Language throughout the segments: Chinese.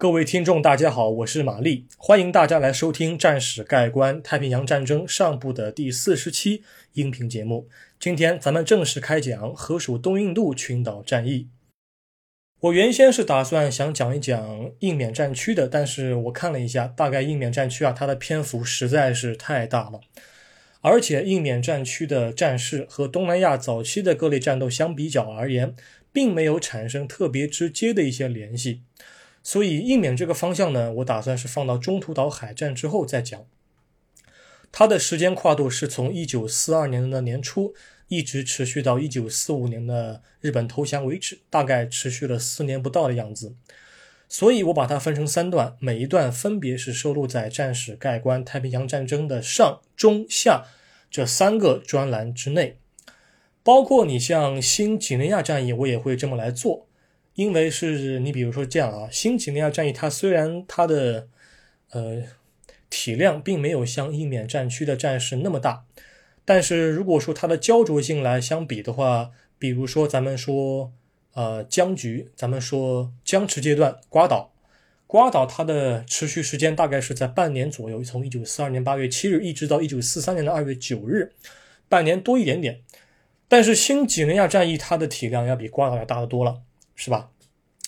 各位听众，大家好，我是玛丽，欢迎大家来收听《战史概观：太平洋战争上部》的第四十期音频节目。今天咱们正式开讲河属东印度群岛战役。我原先是打算想讲一讲印缅战区的，但是我看了一下，大概印缅战区啊，它的篇幅实在是太大了，而且印缅战区的战事和东南亚早期的各类战斗相比较而言，并没有产生特别直接的一些联系，所以印缅这个方向呢，我打算是放到中途岛海战之后再讲。它的时间跨度是从一九四二年的年初。一直持续到一九四五年的日本投降为止，大概持续了四年不到的样子。所以我把它分成三段，每一段分别是收录在《战史概观太平洋战争》的上、中、下这三个专栏之内。包括你像新几内亚战役，我也会这么来做，因为是你比如说这样啊，新几内亚战役它虽然它的呃体量并没有像印缅战区的战事那么大。但是如果说它的焦灼性来相比的话，比如说咱们说，呃，僵局，咱们说僵持阶段，瓜岛，瓜岛它的持续时间大概是在半年左右，从一九四二年八月七日一直到一九四三年的二月九日，半年多一点点。但是新几内亚战役它的体量要比瓜岛要大得多了，是吧？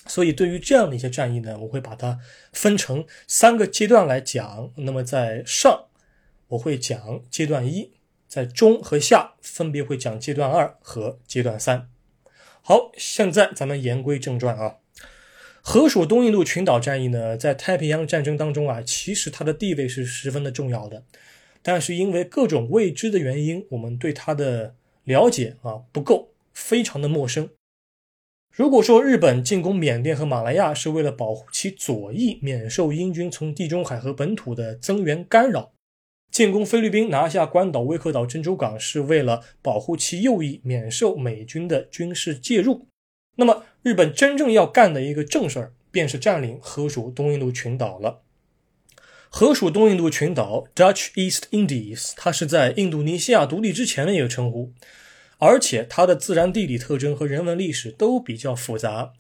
所以对于这样的一些战役呢，我会把它分成三个阶段来讲。那么在上，我会讲阶段一。在中和下分别会讲阶段二和阶段三。好，现在咱们言归正传啊。河属东印度群岛战役呢，在太平洋战争当中啊，其实它的地位是十分的重要的。但是因为各种未知的原因，我们对它的了解啊不够，非常的陌生。如果说日本进攻缅甸和马来亚是为了保护其左翼免受英军从地中海和本土的增援干扰。进攻菲律宾拿下关岛、威克岛、珍珠港是为了保护其右翼免受美军的军事介入。那么，日本真正要干的一个正事儿，便是占领河属东印度群岛了。河属东印度群岛 （Dutch East Indies） 它是在印度尼西亚独立之前的一个称呼，而且它的自然地理特征和人文历史都比较复杂。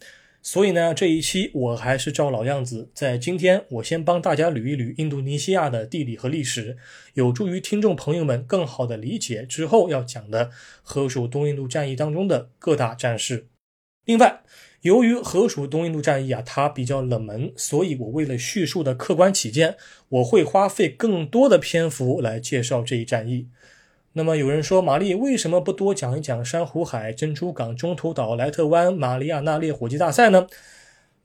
所以呢，这一期我还是照老样子，在今天我先帮大家捋一捋印度尼西亚的地理和历史，有助于听众朋友们更好的理解之后要讲的河属东印度战役当中的各大战事。另外，由于河属东印度战役啊，它比较冷门，所以我为了叙述的客观起见，我会花费更多的篇幅来介绍这一战役。那么有人说，玛丽为什么不多讲一讲珊瑚海、珍珠港、中途岛、莱特湾、马里亚纳烈火鸡大赛呢？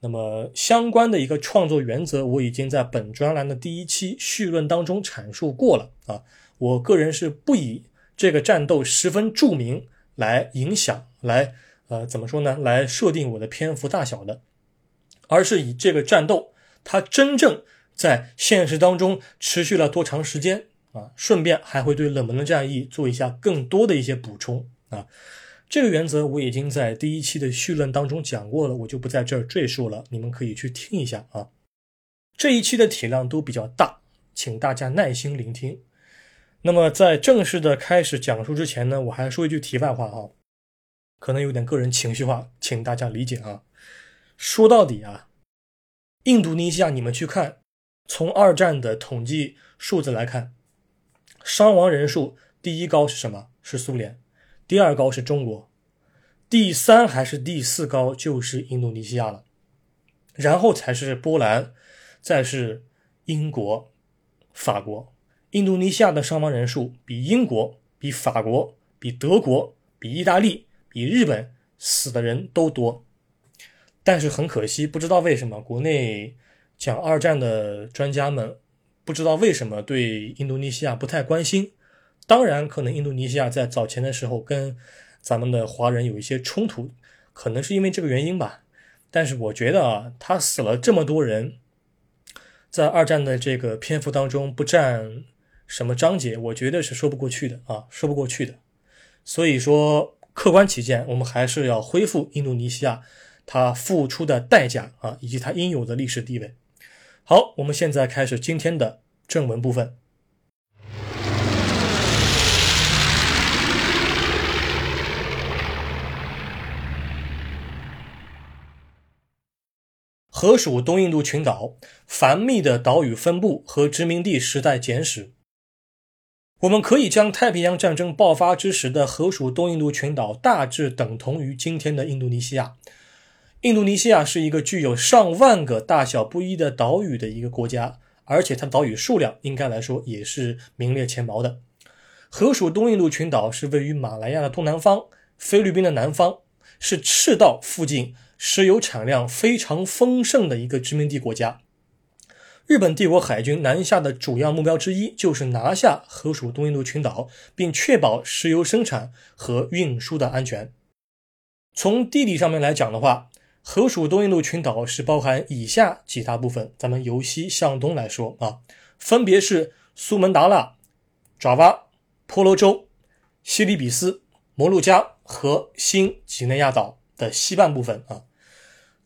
那么相关的一个创作原则，我已经在本专栏的第一期序论当中阐述过了啊。我个人是不以这个战斗十分著名来影响，来呃怎么说呢？来设定我的篇幅大小的，而是以这个战斗它真正在现实当中持续了多长时间。啊，顺便还会对冷门的战役做一下更多的一些补充啊。这个原则我已经在第一期的序论当中讲过了，我就不在这儿赘述了，你们可以去听一下啊。这一期的体量都比较大，请大家耐心聆听。那么在正式的开始讲述之前呢，我还说一句题外话啊，可能有点个人情绪化，请大家理解啊。说到底啊，印度尼西亚，你们去看，从二战的统计数字来看。伤亡人数第一高是什么？是苏联，第二高是中国，第三还是第四高就是印度尼西亚了，然后才是波兰，再是英国、法国。印度尼西亚的伤亡人数比英国、比法国、比德国、比意大利、比日本死的人都多，但是很可惜，不知道为什么国内讲二战的专家们。不知道为什么对印度尼西亚不太关心，当然可能印度尼西亚在早前的时候跟咱们的华人有一些冲突，可能是因为这个原因吧。但是我觉得啊，他死了这么多人，在二战的这个篇幅当中不占什么章节，我觉得是说不过去的啊，说不过去的。所以说，客观起见，我们还是要恢复印度尼西亚他付出的代价啊，以及他应有的历史地位。好，我们现在开始今天的正文部分。河属东印度群岛繁密的岛屿分布和殖民地时代简史。我们可以将太平洋战争爆发之时的河属东印度群岛大致等同于今天的印度尼西亚。印度尼西亚是一个具有上万个大小不一的岛屿的一个国家，而且它的岛屿数量应该来说也是名列前茅的。河属东印度群岛是位于马来亚的东南方、菲律宾的南方，是赤道附近石油产量非常丰盛的一个殖民地国家。日本帝国海军南下的主要目标之一就是拿下河属东印度群岛，并确保石油生产和运输的安全。从地理上面来讲的话，河属东印度群岛是包含以下几大部分。咱们由西向东来说啊，分别是苏门答腊、爪哇、婆罗洲、西里比斯、摩鹿加和新几内亚岛的西半部分啊。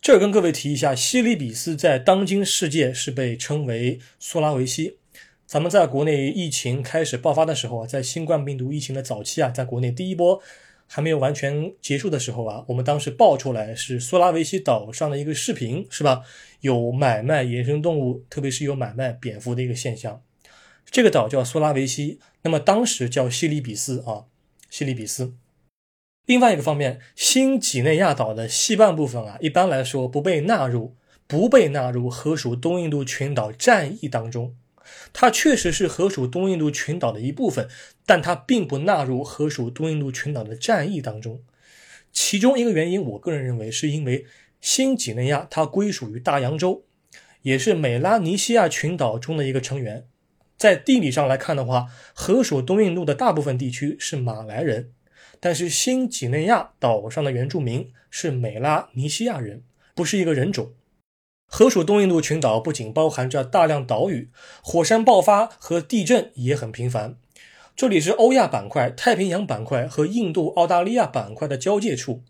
这儿跟各位提一下，西里比斯在当今世界是被称为苏拉维西。咱们在国内疫情开始爆发的时候啊，在新冠病毒疫情的早期啊，在国内第一波还没有完全结束的时候啊，我们当时爆出来是苏拉维西岛上的一个视频，是吧？有买卖野生动物，特别是有买卖蝙蝠的一个现象。这个岛叫苏拉维西，那么当时叫西里比斯啊，西里比斯。另外一个方面，新几内亚岛的西半部分啊，一般来说不被纳入，不被纳入河属东印度群岛战役当中。它确实是河属东印度群岛的一部分，但它并不纳入河属东印度群岛的战役当中。其中一个原因，我个人认为是因为新几内亚它归属于大洋洲，也是美拉尼西亚群岛中的一个成员。在地理上来看的话，河属东印度的大部分地区是马来人。但是新几内亚岛上的原住民是美拉尼西亚人，不是一个人种。河属东印度群岛不仅包含着大量岛屿，火山爆发和地震也很频繁。这里是欧亚板块、太平洋板块和印度、澳大利亚板块的交界处。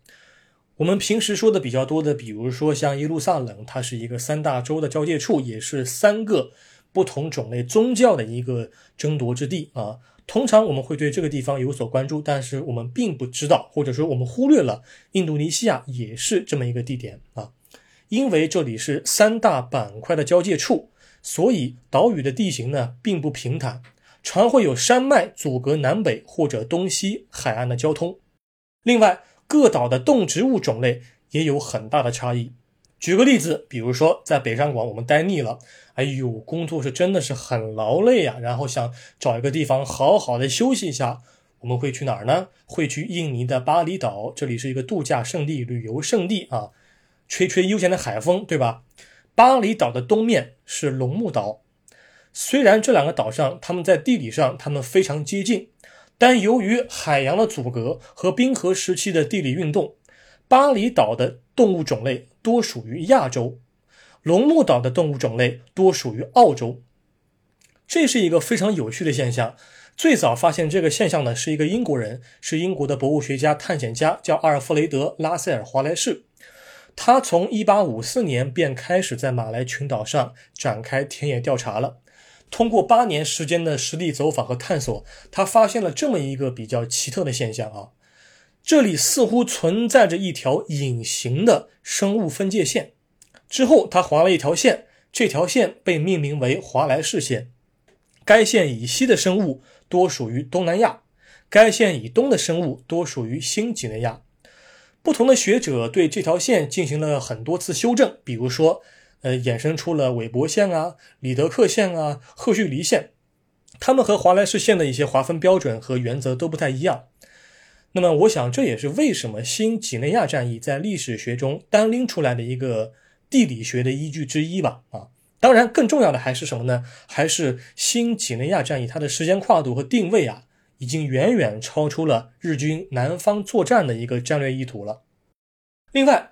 我们平时说的比较多的，比如说像耶路撒冷，它是一个三大洲的交界处，也是三个不同种类宗教的一个争夺之地啊。通常我们会对这个地方有所关注，但是我们并不知道，或者说我们忽略了印度尼西亚也是这么一个地点啊。因为这里是三大板块的交界处，所以岛屿的地形呢并不平坦，常会有山脉阻隔南北或者东西海岸的交通。另外，各岛的动植物种类也有很大的差异。举个例子，比如说在北上广，我们待腻了，哎呦，工作是真的是很劳累呀，然后想找一个地方好好的休息一下，我们会去哪儿呢？会去印尼的巴厘岛，这里是一个度假胜地、旅游胜地啊，吹吹悠闲的海风，对吧？巴厘岛的东面是龙目岛，虽然这两个岛上它们在地理上它们非常接近，但由于海洋的阻隔和冰河时期的地理运动，巴厘岛的动物种类。多属于亚洲，龙目岛的动物种类多属于澳洲，这是一个非常有趣的现象。最早发现这个现象的，是一个英国人，是英国的博物学家、探险家，叫阿尔弗雷德·拉塞尔·华莱士。他从1854年便开始在马来群岛上展开田野调查了。通过八年时间的实地走访和探索，他发现了这么一个比较奇特的现象啊。这里似乎存在着一条隐形的生物分界线。之后，他划了一条线，这条线被命名为华莱士线。该线以西的生物多属于东南亚，该线以东的生物多属于新几内亚。不同的学者对这条线进行了很多次修正，比如说，呃，衍生出了韦伯线啊、里德克线啊、赫胥黎线。它们和华莱士线的一些划分标准和原则都不太一样。那么，我想这也是为什么新几内亚战役在历史学中单拎出来的一个地理学的依据之一吧。啊，当然，更重要的还是什么呢？还是新几内亚战役它的时间跨度和定位啊，已经远远超出了日军南方作战的一个战略意图了。另外，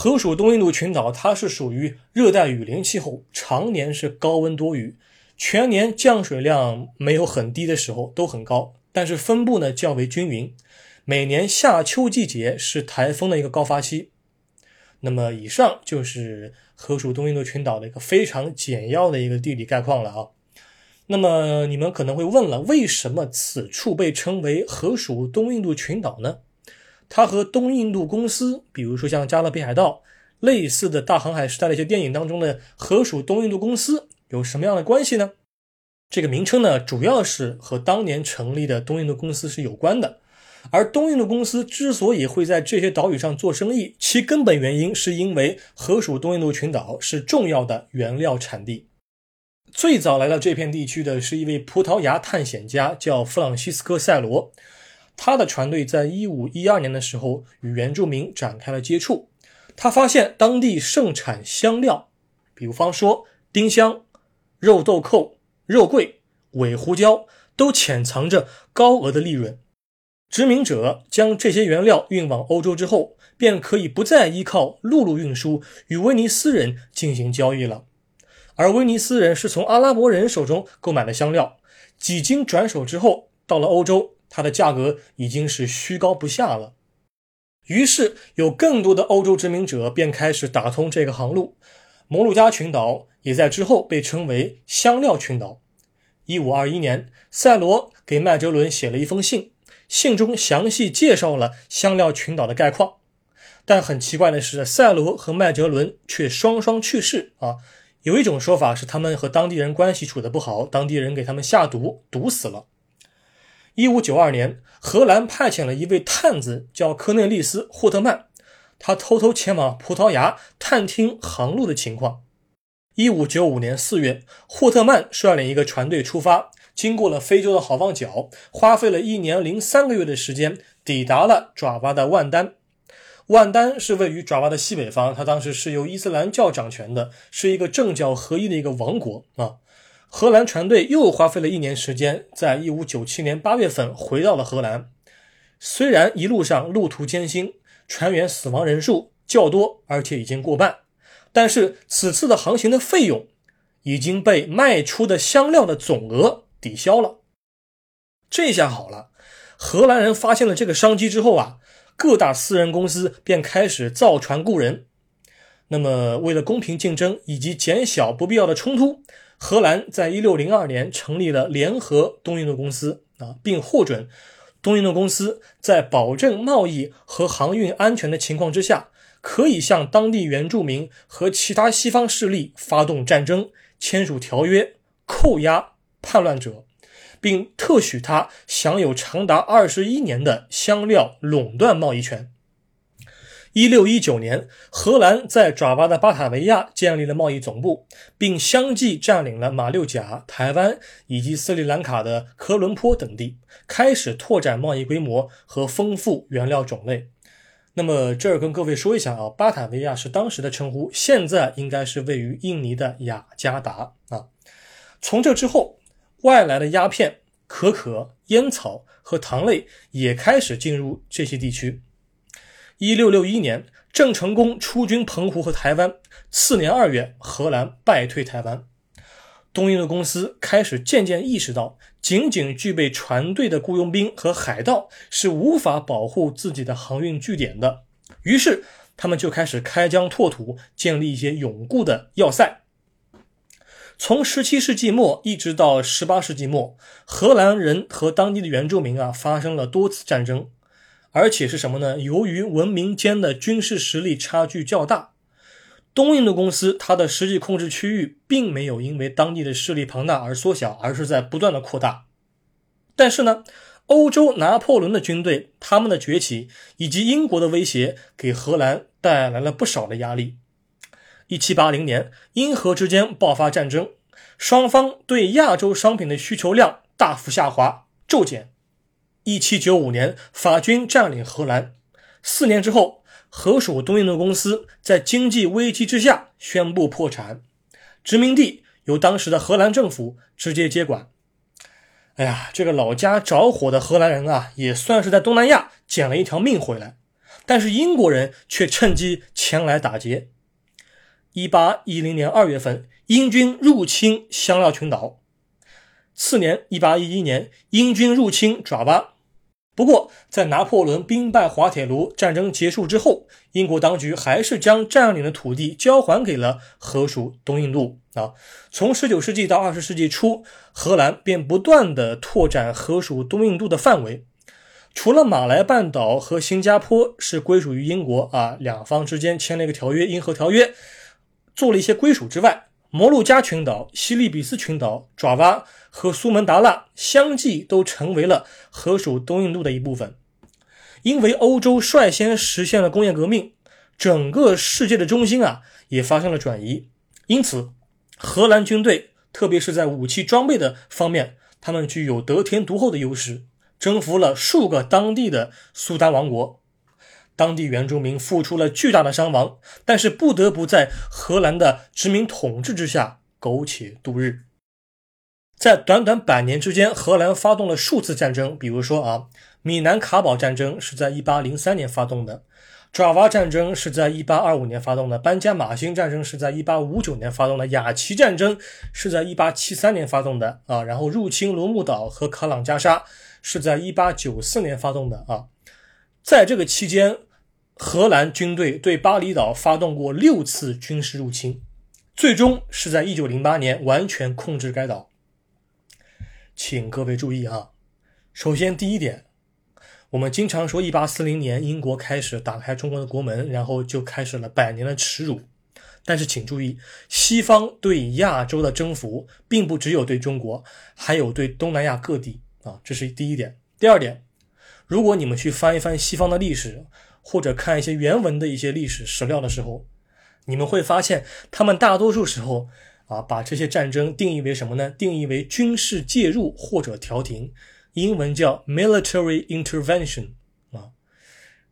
河属东印度群岛它是属于热带雨林气候，常年是高温多雨，全年降水量没有很低的时候都很高，但是分布呢较为均匀。每年夏秋季节是台风的一个高发期。那么，以上就是河属东印度群岛的一个非常简要的一个地理概况了啊。那么，你们可能会问了，为什么此处被称为河属东印度群岛呢？它和东印度公司，比如说像加勒比海盗、类似的大航海时代的一些电影当中的河属东印度公司有什么样的关系呢？这个名称呢，主要是和当年成立的东印度公司是有关的。而东印度公司之所以会在这些岛屿上做生意，其根本原因是因为河属东印度群岛是重要的原料产地。最早来到这片地区的是一位葡萄牙探险家，叫弗朗西斯科·塞罗。他的船队在一五一二年的时候与原住民展开了接触。他发现当地盛产香料，比方说丁香、肉豆蔻、肉桂、尾胡椒，都潜藏着高额的利润。殖民者将这些原料运往欧洲之后，便可以不再依靠陆路运输与威尼斯人进行交易了。而威尼斯人是从阿拉伯人手中购买的香料，几经转手之后，到了欧洲。它的价格已经是虚高不下了，于是有更多的欧洲殖民者便开始打通这个航路。摩鲁加群岛也在之后被称为香料群岛。一五二一年，塞罗给麦哲伦写了一封信，信中详细介绍了香料群岛的概况。但很奇怪的是，塞罗和麦哲伦却双双去世啊！有一种说法是他们和当地人关系处得不好，当地人给他们下毒，毒死了。一五九二年，荷兰派遣了一位探子，叫科内利斯·霍特曼，他偷偷前往葡萄牙探听航路的情况。一五九五年四月，霍特曼率领一个船队出发，经过了非洲的好望角，花费了一年零三个月的时间，抵达了爪哇的万丹。万丹是位于爪哇的西北方，它当时是由伊斯兰教掌权的，是一个政教合一的一个王国啊。荷兰船队又花费了一年时间，在一五九七年八月份回到了荷兰。虽然一路上路途艰辛，船员死亡人数较多，而且已经过半，但是此次的航行的费用已经被卖出的香料的总额抵消了。这下好了，荷兰人发现了这个商机之后啊，各大私人公司便开始造船雇人。那么，为了公平竞争以及减小不必要的冲突。荷兰在一六零二年成立了联合东印度公司啊，并获准东印度公司在保证贸易和航运安全的情况之下，可以向当地原住民和其他西方势力发动战争、签署条约、扣押叛乱者，并特许他享有长达二十一年的香料垄断贸易权。一六一九年，荷兰在爪哇的巴塔维亚建立了贸易总部，并相继占领了马六甲、台湾以及斯里兰卡的科伦坡等地，开始拓展贸易规模和丰富原料种类。那么，这儿跟各位说一下啊，巴塔维亚是当时的称呼，现在应该是位于印尼的雅加达啊。从这之后，外来的鸦片、可可、烟草和糖类也开始进入这些地区。一六六一年，郑成功出军澎湖和台湾。次年二月，荷兰败退台湾。东印度公司开始渐渐意识到，仅仅具备船队的雇佣兵和海盗是无法保护自己的航运据点的。于是，他们就开始开疆拓土，建立一些永固的要塞。从十七世纪末一直到十八世纪末，荷兰人和当地的原住民啊发生了多次战争。而且是什么呢？由于文明间的军事实力差距较大，东印度公司它的实际控制区域并没有因为当地的势力庞大而缩小，而是在不断的扩大。但是呢，欧洲拿破仑的军队他们的崛起以及英国的威胁，给荷兰带来了不少的压力。一七八零年，英荷之间爆发战争，双方对亚洲商品的需求量大幅下滑骤减。一七九五年，法军占领荷兰。四年之后，荷属东印度公司在经济危机之下宣布破产，殖民地由当时的荷兰政府直接接管。哎呀，这个老家着火的荷兰人啊，也算是在东南亚捡了一条命回来。但是英国人却趁机前来打劫。一八一零年二月份，英军入侵香料群岛。次年，一八一一年，英军入侵爪哇。不过，在拿破仑兵败滑铁卢战争结束之后，英国当局还是将占领的土地交还给了荷属东印度啊。从19世纪到20世纪初，荷兰便不断的拓展荷属东印度的范围。除了马来半岛和新加坡是归属于英国啊，两方之间签了一个条约——英荷条约，做了一些归属之外，摩鹿加群岛、西利比斯群岛、爪哇和苏门答腊相继都成为了荷属东印度的一部分。因为欧洲率先实现了工业革命，整个世界的中心啊也发生了转移，因此荷兰军队，特别是在武器装备的方面，他们具有得天独厚的优势，征服了数个当地的苏丹王国。当地原住民付出了巨大的伤亡，但是不得不在荷兰的殖民统治之下苟且度日。在短短百年之间，荷兰发动了数次战争，比如说啊，米南卡堡战争是在1803年发动的，爪哇战争是在1825年发动的，班加马星战争是在1859年发动的，雅琪战争是在1873年发动的啊，然后入侵罗木岛和卡朗加沙是在1894年发动的啊，在这个期间。荷兰军队对巴厘岛发动过六次军事入侵，最终是在1908年完全控制该岛。请各位注意啊，首先第一点，我们经常说1840年英国开始打开中国的国门，然后就开始了百年的耻辱。但是请注意，西方对亚洲的征服并不只有对中国，还有对东南亚各地啊，这是第一点。第二点，如果你们去翻一翻西方的历史。或者看一些原文的一些历史史料的时候，你们会发现，他们大多数时候啊，把这些战争定义为什么呢？定义为军事介入或者调停，英文叫 military intervention 啊，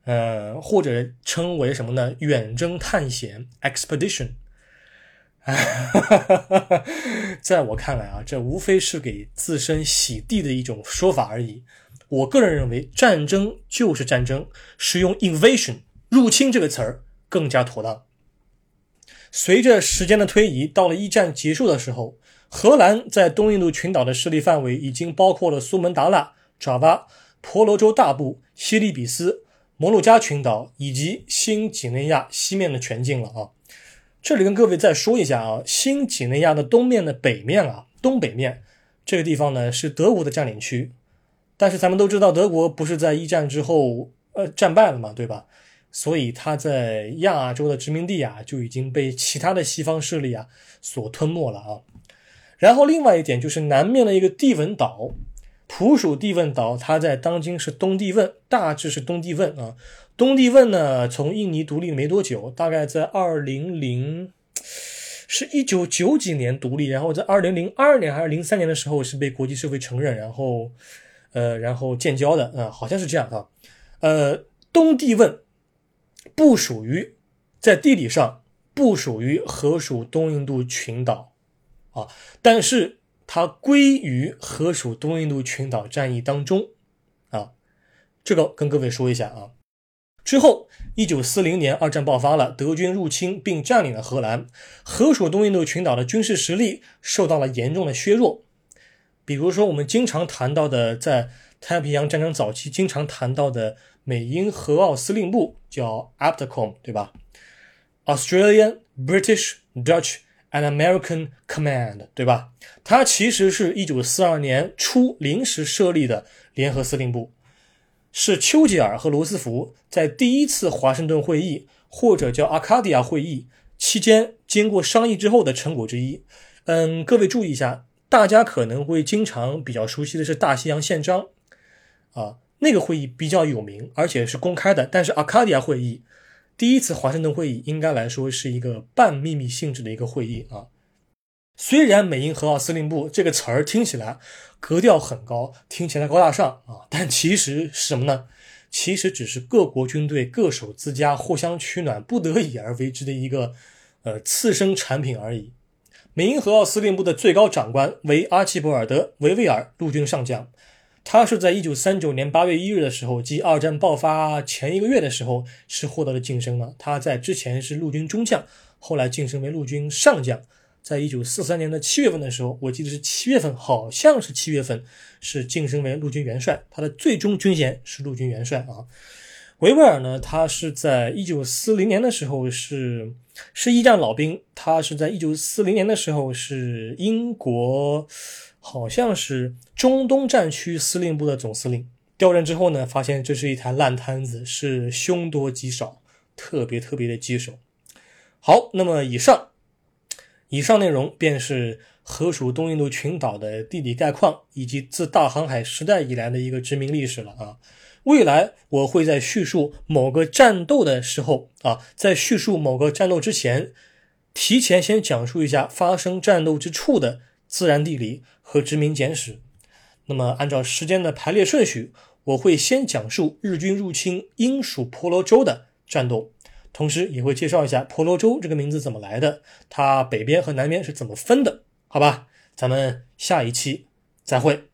呃，或者称为什么呢？远征探险 expedition。在我看来啊，这无非是给自身洗地的一种说法而已。我个人认为，战争就是战争，使用 invasion 入侵这个词儿更加妥当。随着时间的推移，到了一战结束的时候，荷兰在东印度群岛的势力范围已经包括了苏门答腊、爪哇、婆罗洲大部、西利比斯、摩鹿加群岛以及新几内亚西面的全境了啊。这里跟各位再说一下啊，新几内亚的东面的北面啊，东北面这个地方呢是德国的占领区。但是咱们都知道，德国不是在一战之后呃战败了嘛，对吧？所以他在亚洲的殖民地啊就已经被其他的西方势力啊所吞没了啊。然后另外一点就是南面的一个地汶岛，普属地汶岛，它在当今是东帝汶，大致是东帝汶啊。东帝汶呢，从印尼独立没多久，大概在二零零，是一九九几年独立，然后在二零零二年还是零三年的时候是被国际社会承认，然后。呃，然后建交的，嗯，好像是这样啊。呃，东帝汶不属于在地理上不属于荷属东印度群岛啊，但是它归于荷属东印度群岛战役当中啊。这个跟各位说一下啊。之后，一九四零年二战爆发了，德军入侵并占领了荷兰，荷属东印度群岛的军事实力受到了严重的削弱。比如说，我们经常谈到的，在太平洋战争早期经常谈到的美英荷澳司令部叫 APTCOM，对吧？Australian, British, Dutch and American Command，对吧？它其实是一九四二年初临时设立的联合司令部，是丘吉尔和罗斯福在第一次华盛顿会议或者叫阿卡迪亚会议期间经过商议之后的成果之一。嗯，各位注意一下。大家可能会经常比较熟悉的是大西洋宪章，啊，那个会议比较有名，而且是公开的。但是阿卡迪亚会议，第一次华盛顿会议应该来说是一个半秘密性质的一个会议啊。虽然美英荷澳司令部这个词儿听起来格调很高，听起来高大上啊，但其实是什么呢？其实只是各国军队各守自家、互相取暖、不得已而为之的一个呃次生产品而已。美英荷澳司令部的最高长官为阿奇博尔德·维维尔陆军上将，他是在一九三九年八月一日的时候，即二战爆发前一个月的时候，是获得了晋升的。他在之前是陆军中将，后来晋升为陆军上将。在一九四三年的七月份的时候，我记得是七月份，好像是七月份，是晋升为陆军元帅。他的最终军衔是陆军元帅啊。维维尔呢，他是在一九四零年的时候是。是一战老兵，他是在一九四零年的时候是英国，好像是中东战区司令部的总司令调任之后呢，发现这是一台烂摊子，是凶多吉少，特别特别的棘手。好，那么以上，以上内容便是河属东印度群岛的地理概况，以及自大航海时代以来的一个殖民历史了啊。未来我会在叙述某个战斗的时候啊，在叙述某个战斗之前，提前先讲述一下发生战斗之处的自然地理和殖民简史。那么按照时间的排列顺序，我会先讲述日军入侵英属婆罗洲的战斗，同时也会介绍一下婆罗洲这个名字怎么来的，它北边和南边是怎么分的，好吧？咱们下一期再会。